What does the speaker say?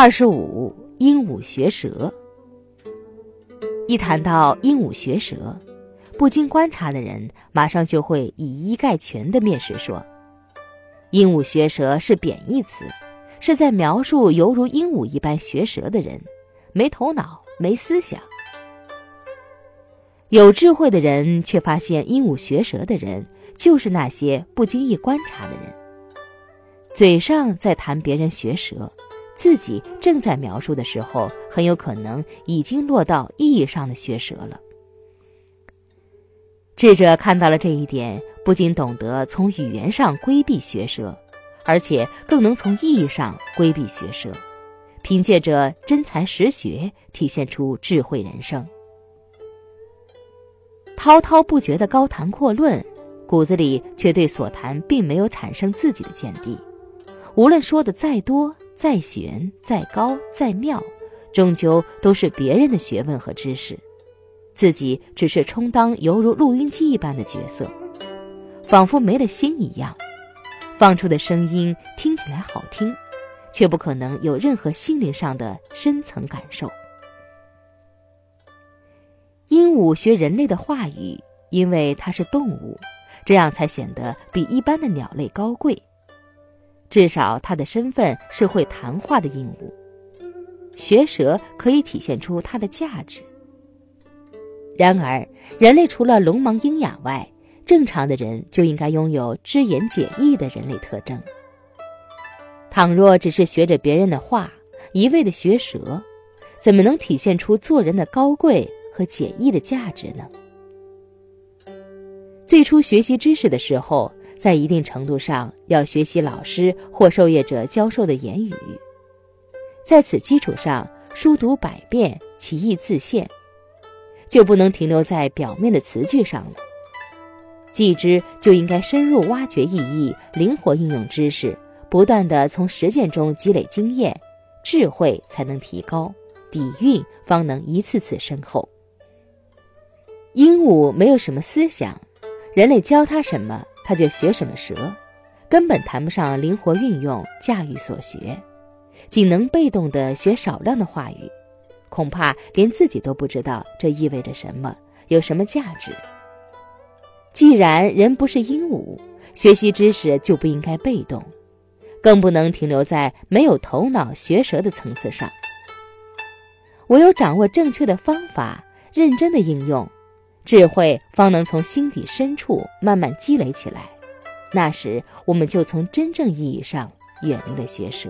二十五，鹦鹉学舌。一谈到鹦鹉学舌，不经观察的人马上就会以一概全的蔑视说：“鹦鹉学舌是贬义词，是在描述犹如鹦鹉一般学舌的人，没头脑，没思想。”有智慧的人却发现，鹦鹉学舌的人就是那些不经意观察的人，嘴上在谈别人学舌。自己正在描述的时候，很有可能已经落到意义上的学舌了。智者看到了这一点，不仅懂得从语言上规避学舌，而且更能从意义上规避学舌，凭借着真才实学，体现出智慧人生。滔滔不绝的高谈阔论，骨子里却对所谈并没有产生自己的见地，无论说的再多。再玄、再高、再妙，终究都是别人的学问和知识，自己只是充当犹如录音机一般的角色，仿佛没了心一样。放出的声音听起来好听，却不可能有任何心灵上的深层感受。鹦鹉学人类的话语，因为它是动物，这样才显得比一般的鸟类高贵。至少，他的身份是会谈话的鹦鹉。学舌可以体现出它的价值。然而，人类除了聋盲鹰哑外，正常的人就应该拥有知言解意的人类特征。倘若只是学着别人的话，一味的学舌，怎么能体现出做人的高贵和解意的价值呢？最初学习知识的时候。在一定程度上，要学习老师或授业者教授的言语，在此基础上，书读百遍，其义自现，就不能停留在表面的词句上了。记之就应该深入挖掘意义，灵活应用知识，不断的从实践中积累经验，智慧才能提高，底蕴方能一次次深厚。鹦鹉没有什么思想，人类教它什么？他就学什么舌，根本谈不上灵活运用、驾驭所学，仅能被动的学少量的话语，恐怕连自己都不知道这意味着什么，有什么价值。既然人不是鹦鹉，学习知识就不应该被动，更不能停留在没有头脑学舌的层次上。唯有掌握正确的方法，认真的应用。智慧方能从心底深处慢慢积累起来，那时我们就从真正意义上远离了学舌。